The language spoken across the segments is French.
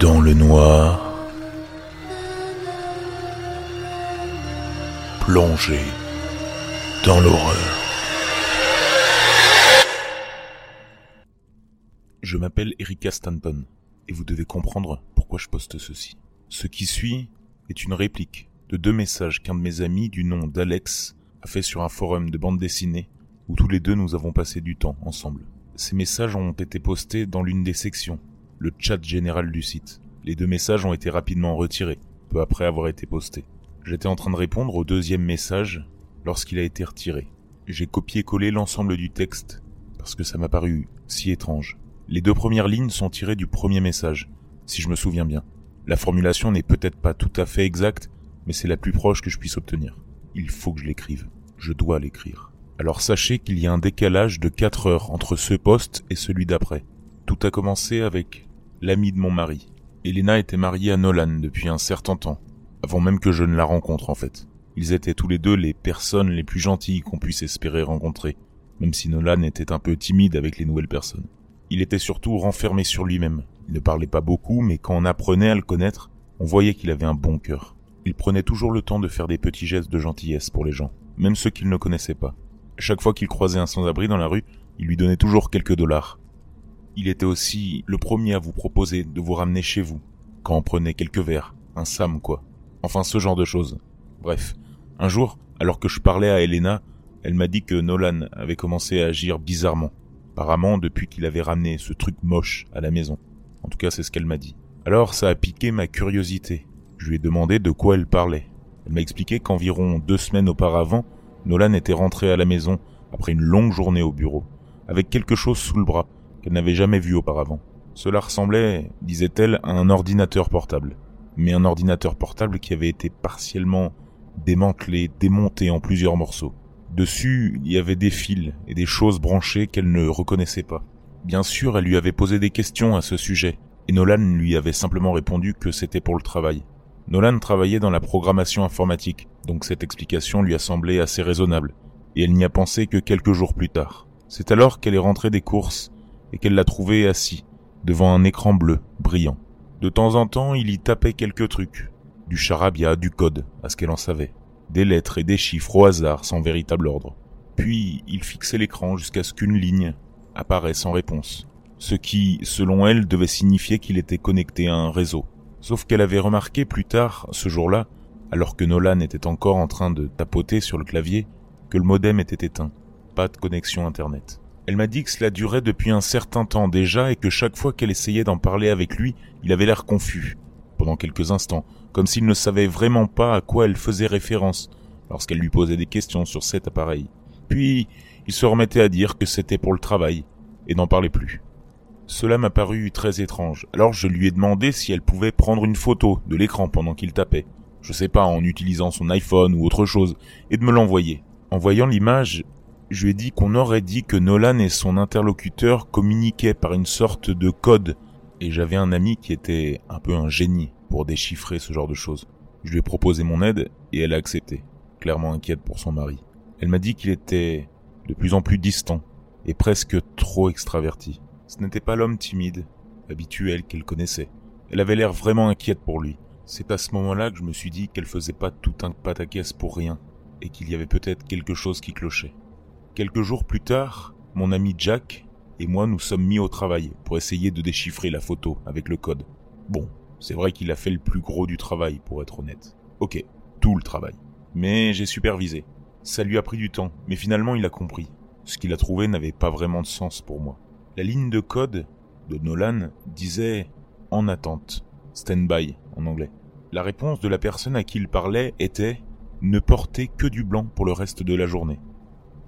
Dans le noir, plongé dans l'horreur. Je m'appelle Erika Stanton, et vous devez comprendre pourquoi je poste ceci. Ce qui suit est une réplique de deux messages qu'un de mes amis du nom d'Alex a fait sur un forum de bande dessinée où tous les deux nous avons passé du temps ensemble. Ces messages ont été postés dans l'une des sections, le chat général du site. Les deux messages ont été rapidement retirés, peu après avoir été postés. J'étais en train de répondre au deuxième message lorsqu'il a été retiré. J'ai copié-collé l'ensemble du texte parce que ça m'a paru si étrange. Les deux premières lignes sont tirées du premier message, si je me souviens bien. La formulation n'est peut-être pas tout à fait exacte, mais c'est la plus proche que je puisse obtenir. Il faut que je l'écrive. Je dois l'écrire. Alors sachez qu'il y a un décalage de 4 heures entre ce poste et celui d'après. Tout a commencé avec l'ami de mon mari. Elena était mariée à Nolan depuis un certain temps, avant même que je ne la rencontre en fait. Ils étaient tous les deux les personnes les plus gentilles qu'on puisse espérer rencontrer, même si Nolan était un peu timide avec les nouvelles personnes. Il était surtout renfermé sur lui-même. Il ne parlait pas beaucoup, mais quand on apprenait à le connaître, on voyait qu'il avait un bon cœur. Il prenait toujours le temps de faire des petits gestes de gentillesse pour les gens, même ceux qu'il ne connaissait pas. Chaque fois qu'il croisait un sans-abri dans la rue, il lui donnait toujours quelques dollars. Il était aussi le premier à vous proposer de vous ramener chez vous, quand on prenait quelques verres, un sam quoi. Enfin ce genre de choses. Bref, un jour, alors que je parlais à Elena, elle m'a dit que Nolan avait commencé à agir bizarrement. Apparemment depuis qu'il avait ramené ce truc moche à la maison. En tout cas c'est ce qu'elle m'a dit. Alors ça a piqué ma curiosité. Je lui ai demandé de quoi elle parlait. Elle m'a expliqué qu'environ deux semaines auparavant, Nolan était rentré à la maison après une longue journée au bureau, avec quelque chose sous le bras n'avait jamais vu auparavant. Cela ressemblait, disait-elle, à un ordinateur portable, mais un ordinateur portable qui avait été partiellement démantelé, démonté en plusieurs morceaux. Dessus, il y avait des fils et des choses branchées qu'elle ne reconnaissait pas. Bien sûr, elle lui avait posé des questions à ce sujet, et Nolan lui avait simplement répondu que c'était pour le travail. Nolan travaillait dans la programmation informatique, donc cette explication lui a semblé assez raisonnable, et elle n'y a pensé que quelques jours plus tard. C'est alors qu'elle est rentrée des courses et qu'elle l'a trouvé assis, devant un écran bleu, brillant. De temps en temps, il y tapait quelques trucs, du charabia, du code, à ce qu'elle en savait, des lettres et des chiffres au hasard sans véritable ordre. Puis il fixait l'écran jusqu'à ce qu'une ligne apparaisse en réponse, ce qui, selon elle, devait signifier qu'il était connecté à un réseau. Sauf qu'elle avait remarqué plus tard, ce jour-là, alors que Nolan était encore en train de tapoter sur le clavier, que le modem était éteint. Pas de connexion Internet. Elle m'a dit que cela durait depuis un certain temps déjà et que chaque fois qu'elle essayait d'en parler avec lui, il avait l'air confus, pendant quelques instants, comme s'il ne savait vraiment pas à quoi elle faisait référence lorsqu'elle lui posait des questions sur cet appareil. Puis, il se remettait à dire que c'était pour le travail, et n'en parlait plus. Cela m'a paru très étrange, alors je lui ai demandé si elle pouvait prendre une photo de l'écran pendant qu'il tapait, je sais pas, en utilisant son iPhone ou autre chose, et de me l'envoyer. En voyant l'image, je lui ai dit qu'on aurait dit que Nolan et son interlocuteur communiquaient par une sorte de code, et j'avais un ami qui était un peu un génie pour déchiffrer ce genre de choses. Je lui ai proposé mon aide, et elle a accepté, clairement inquiète pour son mari. Elle m'a dit qu'il était de plus en plus distant, et presque trop extraverti. Ce n'était pas l'homme timide, habituel qu'elle connaissait. Elle avait l'air vraiment inquiète pour lui. C'est à ce moment-là que je me suis dit qu'elle faisait pas tout un pataquès pour rien, et qu'il y avait peut-être quelque chose qui clochait. Quelques jours plus tard, mon ami Jack et moi nous sommes mis au travail pour essayer de déchiffrer la photo avec le code. Bon, c'est vrai qu'il a fait le plus gros du travail pour être honnête. Ok, tout le travail. Mais j'ai supervisé. Ça lui a pris du temps, mais finalement il a compris. Ce qu'il a trouvé n'avait pas vraiment de sens pour moi. La ligne de code de Nolan disait en attente, stand-by en anglais. La réponse de la personne à qui il parlait était ne porter que du blanc pour le reste de la journée.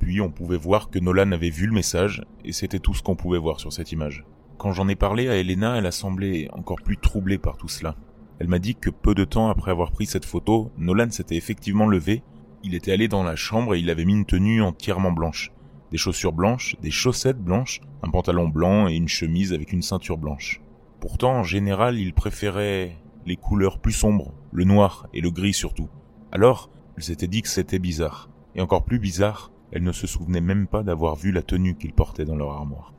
Puis on pouvait voir que Nolan avait vu le message et c'était tout ce qu'on pouvait voir sur cette image. Quand j'en ai parlé à Elena, elle a semblé encore plus troublée par tout cela. Elle m'a dit que peu de temps après avoir pris cette photo, Nolan s'était effectivement levé, il était allé dans la chambre et il avait mis une tenue entièrement blanche des chaussures blanches, des chaussettes blanches, un pantalon blanc et une chemise avec une ceinture blanche. Pourtant, en général, il préférait les couleurs plus sombres, le noir et le gris surtout. Alors, elle s'était dit que c'était bizarre. Et encore plus bizarre, elle ne se souvenait même pas d'avoir vu la tenue qu'il portait dans leur armoire.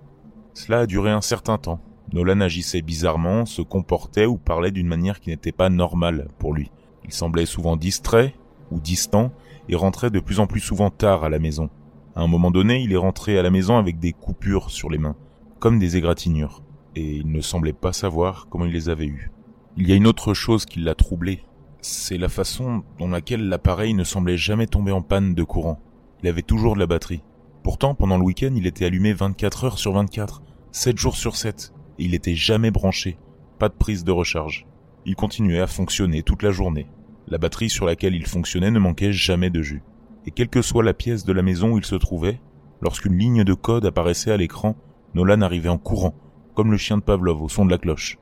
Cela a duré un certain temps, Nolan agissait bizarrement, se comportait ou parlait d'une manière qui n'était pas normale pour lui. Il semblait souvent distrait ou distant et rentrait de plus en plus souvent tard à la maison. À un moment donné, il est rentré à la maison avec des coupures sur les mains, comme des égratignures, et il ne semblait pas savoir comment il les avait eues. Il y a une autre chose qui l'a troublé, c'est la façon dont laquelle l'appareil ne semblait jamais tomber en panne de courant. Il avait toujours de la batterie. Pourtant, pendant le week-end, il était allumé 24 heures sur 24, 7 jours sur 7, et il était jamais branché, pas de prise de recharge. Il continuait à fonctionner toute la journée. La batterie sur laquelle il fonctionnait ne manquait jamais de jus et quelle que soit la pièce de la maison où il se trouvait, lorsqu'une ligne de code apparaissait à l'écran, Nolan arrivait en courant, comme le chien de Pavlov au son de la cloche.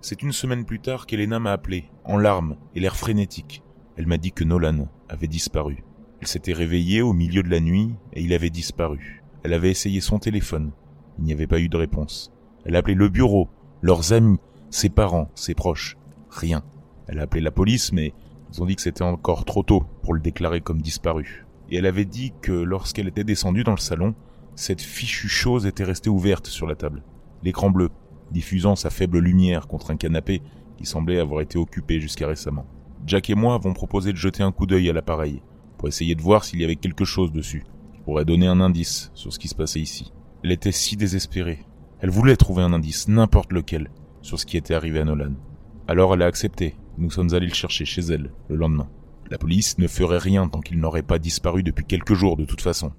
C'est une semaine plus tard qu'Elena m'a appelé, en larmes et l'air frénétique. Elle m'a dit que Nolan avait disparu. Elle s'était réveillée au milieu de la nuit et il avait disparu. Elle avait essayé son téléphone. Il n'y avait pas eu de réponse. Elle a appelé le bureau, leurs amis, ses parents, ses proches. Rien. Elle a appelé la police, mais ils ont dit que c'était encore trop tôt pour le déclarer comme disparu. Et elle avait dit que lorsqu'elle était descendue dans le salon, cette fichue chose était restée ouverte sur la table. L'écran bleu, diffusant sa faible lumière contre un canapé qui semblait avoir été occupé jusqu'à récemment. Jack et moi avons proposé de jeter un coup d'œil à l'appareil, pour essayer de voir s'il y avait quelque chose dessus, qui pourrait donner un indice sur ce qui se passait ici. Elle était si désespérée. Elle voulait trouver un indice, n'importe lequel, sur ce qui était arrivé à Nolan. Alors elle a accepté, nous sommes allés le chercher chez elle, le lendemain. La police ne ferait rien tant qu'il n'aurait pas disparu depuis quelques jours de toute façon.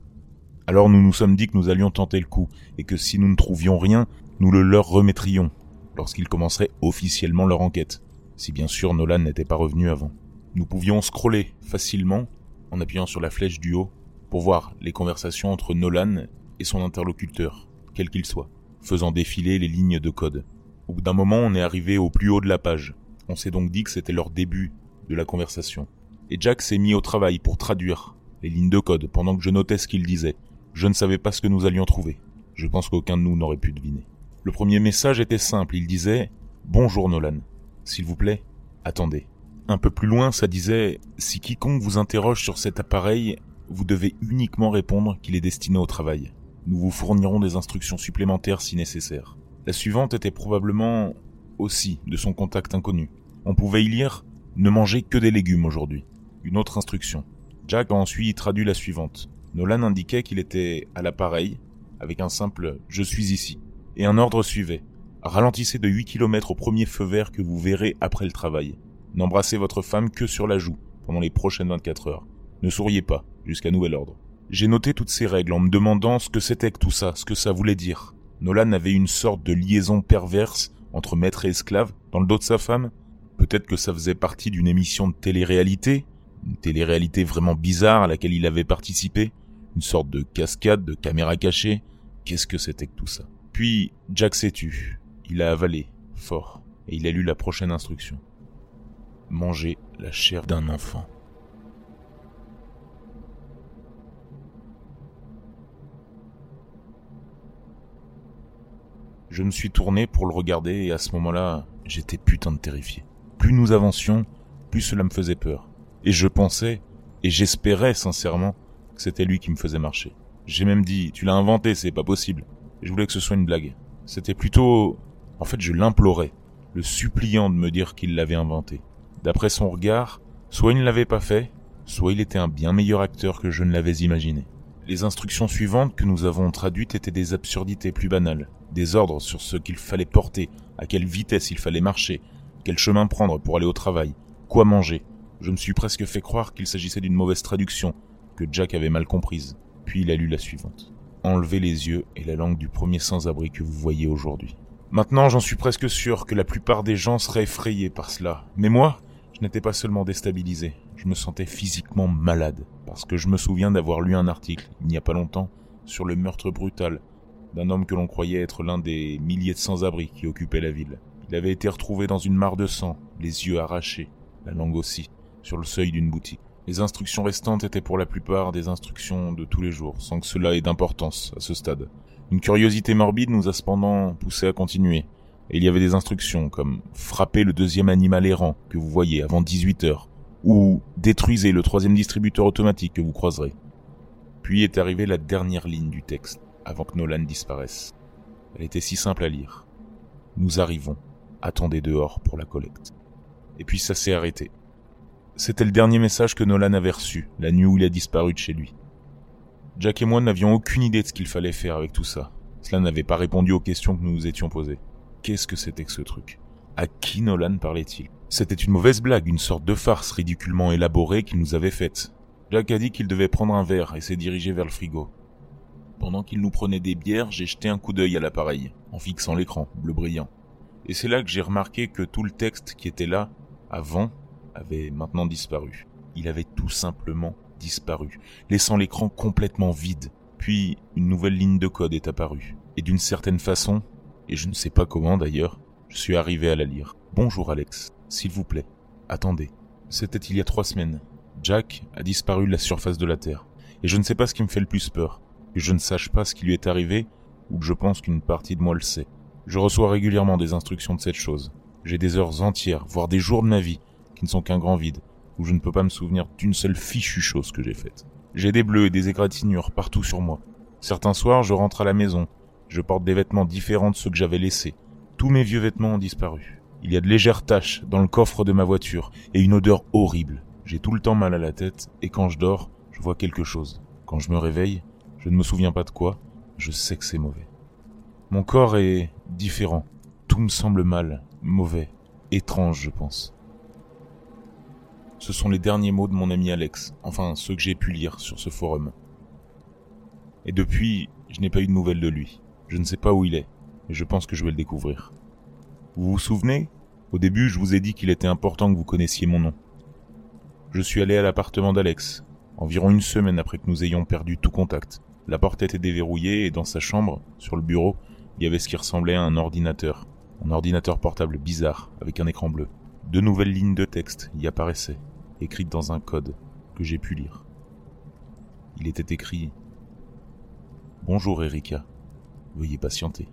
Alors nous nous sommes dit que nous allions tenter le coup, et que si nous ne trouvions rien, nous le leur remettrions, lorsqu'ils commenceraient officiellement leur enquête, si bien sûr Nolan n'était pas revenu avant. Nous pouvions scroller facilement, en appuyant sur la flèche du haut, pour voir les conversations entre Nolan et son interlocuteur, quel qu'il soit, faisant défiler les lignes de code. Au bout d'un moment, on est arrivé au plus haut de la page, on s'est donc dit que c'était leur début de la conversation. Et Jack s'est mis au travail pour traduire les lignes de code pendant que je notais ce qu'il disait. Je ne savais pas ce que nous allions trouver. Je pense qu'aucun de nous n'aurait pu deviner. Le premier message était simple, il disait Bonjour Nolan. S'il vous plaît, attendez. Un peu plus loin, ça disait Si quiconque vous interroge sur cet appareil, vous devez uniquement répondre qu'il est destiné au travail. Nous vous fournirons des instructions supplémentaires si nécessaire. La suivante était probablement aussi de son contact inconnu. On pouvait y lire Ne mangez que des légumes aujourd'hui. Une autre instruction. Jack a ensuite traduit la suivante. Nolan indiquait qu'il était à l'appareil, avec un simple Je suis ici. Et un ordre suivait. Ralentissez de 8 km au premier feu vert que vous verrez après le travail. N'embrassez votre femme que sur la joue pendant les prochaines 24 heures. Ne souriez pas jusqu'à nouvel ordre. J'ai noté toutes ces règles en me demandant ce que c'était que tout ça, ce que ça voulait dire. Nolan avait une sorte de liaison perverse entre maître et esclave dans le dos de sa femme Peut-être que ça faisait partie d'une émission de télé-réalité, une télé-réalité vraiment bizarre à laquelle il avait participé, une sorte de cascade de caméra cachée. Qu'est-ce que c'était que tout ça? Puis Jack s'est tu. Il a avalé, fort, et il a lu la prochaine instruction. Manger la chair d'un enfant. Je me suis tourné pour le regarder et à ce moment-là, j'étais putain de terrifié. Plus nous avancions, plus cela me faisait peur. Et je pensais, et j'espérais sincèrement, que c'était lui qui me faisait marcher. J'ai même dit, tu l'as inventé, c'est pas possible. je voulais que ce soit une blague. C'était plutôt... En fait, je l'implorais, le suppliant de me dire qu'il l'avait inventé. D'après son regard, soit il ne l'avait pas fait, soit il était un bien meilleur acteur que je ne l'avais imaginé. Les instructions suivantes que nous avons traduites étaient des absurdités plus banales, des ordres sur ce qu'il fallait porter, à quelle vitesse il fallait marcher, quel chemin prendre pour aller au travail, quoi manger. Je me suis presque fait croire qu'il s'agissait d'une mauvaise traduction, que Jack avait mal comprise. Puis il a lu la suivante. Enlevez les yeux et la langue du premier sans-abri que vous voyez aujourd'hui. Maintenant, j'en suis presque sûr que la plupart des gens seraient effrayés par cela. Mais moi, je n'étais pas seulement déstabilisé, je me sentais physiquement malade, parce que je me souviens d'avoir lu un article, il n'y a pas longtemps, sur le meurtre brutal d'un homme que l'on croyait être l'un des milliers de sans-abri qui occupaient la ville. Il avait été retrouvé dans une mare de sang, les yeux arrachés, la langue aussi, sur le seuil d'une boutique. Les instructions restantes étaient pour la plupart des instructions de tous les jours, sans que cela ait d'importance à ce stade. Une curiosité morbide nous a cependant poussé à continuer, il y avait des instructions comme frapper le deuxième animal errant que vous voyez avant 18 heures, ou détruisez le troisième distributeur automatique que vous croiserez. Puis est arrivée la dernière ligne du texte, avant que Nolan disparaisse. Elle était si simple à lire. Nous arrivons. Attendez dehors pour la collecte. Et puis ça s'est arrêté. C'était le dernier message que Nolan avait reçu, la nuit où il a disparu de chez lui. Jack et moi n'avions aucune idée de ce qu'il fallait faire avec tout ça. Cela n'avait pas répondu aux questions que nous nous étions posées. Qu'est-ce que c'était que ce truc? À qui Nolan parlait-il? C'était une mauvaise blague, une sorte de farce ridiculement élaborée qu'il nous avait faite. Jack a dit qu'il devait prendre un verre et s'est dirigé vers le frigo. Pendant qu'il nous prenait des bières, j'ai jeté un coup d'œil à l'appareil, en fixant l'écran, bleu brillant. Et c'est là que j'ai remarqué que tout le texte qui était là, avant, avait maintenant disparu. Il avait tout simplement disparu, laissant l'écran complètement vide. Puis une nouvelle ligne de code est apparue. Et d'une certaine façon, et je ne sais pas comment d'ailleurs, je suis arrivé à la lire. Bonjour Alex, s'il vous plaît, attendez. C'était il y a trois semaines. Jack a disparu de la surface de la Terre. Et je ne sais pas ce qui me fait le plus peur. Que je ne sache pas ce qui lui est arrivé, ou que je pense qu'une partie de moi le sait. Je reçois régulièrement des instructions de cette chose. J'ai des heures entières, voire des jours de ma vie, qui ne sont qu'un grand vide, où je ne peux pas me souvenir d'une seule fichue chose que j'ai faite. J'ai des bleus et des égratignures partout sur moi. Certains soirs, je rentre à la maison. Je porte des vêtements différents de ceux que j'avais laissés. Tous mes vieux vêtements ont disparu. Il y a de légères taches dans le coffre de ma voiture et une odeur horrible. J'ai tout le temps mal à la tête et quand je dors, je vois quelque chose. Quand je me réveille, je ne me souviens pas de quoi, je sais que c'est mauvais. Mon corps est différent. Tout me semble mal, mauvais, étrange, je pense. Ce sont les derniers mots de mon ami Alex, enfin ceux que j'ai pu lire sur ce forum. Et depuis, je n'ai pas eu de nouvelles de lui. Je ne sais pas où il est, et je pense que je vais le découvrir. Vous vous souvenez? Au début, je vous ai dit qu'il était important que vous connaissiez mon nom. Je suis allé à l'appartement d'Alex, environ une semaine après que nous ayons perdu tout contact. La porte était déverrouillée et dans sa chambre, sur le bureau, il y avait ce qui ressemblait à un ordinateur. Un ordinateur portable bizarre, avec un écran bleu. Deux nouvelles lignes de texte y apparaissaient écrite dans un code que j'ai pu lire. Il était écrit Bonjour Erika, veuillez patienter.